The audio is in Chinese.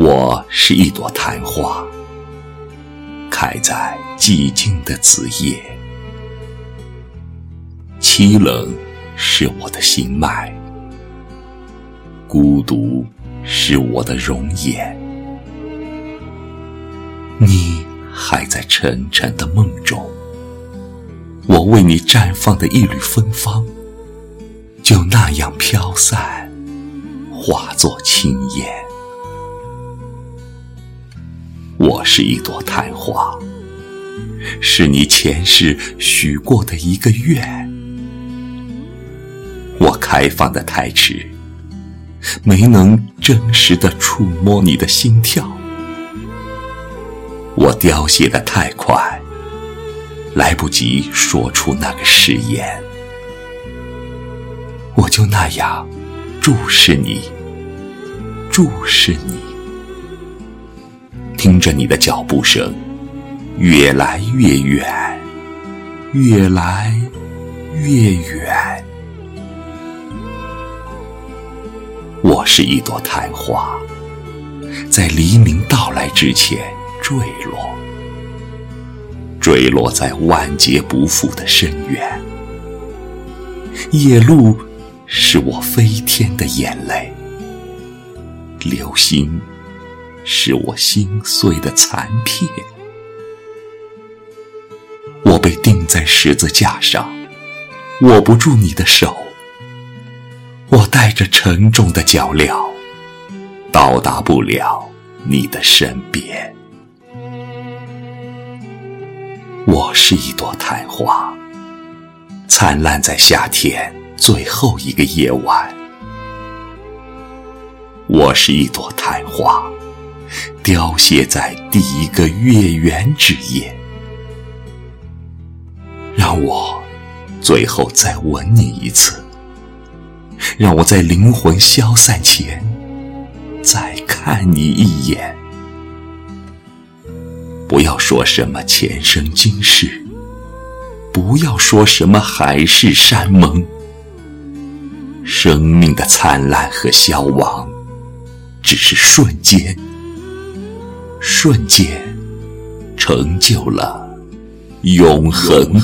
我是一朵昙花，开在寂静的子夜。凄冷是我的心脉，孤独是我的容颜。你还在沉沉的梦中，我为你绽放的一缕芬芳，就那样飘散，化作轻烟。我是一朵昙花，是你前世许过的一个愿。我开放的太迟，没能真实的触摸你的心跳。我凋谢的太快，来不及说出那个誓言。我就那样注视你，注视你。听着你的脚步声，越来越远，越来越远。我是一朵昙花，在黎明到来之前坠落，坠落在万劫不复的深渊。夜露是我飞天的眼泪，流星。是我心碎的残片，我被钉在十字架上，握不住你的手，我带着沉重的脚镣，到达不了你的身边。我是一朵昙花，灿烂在夏天最后一个夜晚。我是一朵昙花。凋谢在第一个月圆之夜，让我最后再吻你一次，让我在灵魂消散前再看你一眼。不要说什么前生今世，不要说什么海誓山盟，生命的灿烂和消亡，只是瞬间。瞬间，成就了永恒。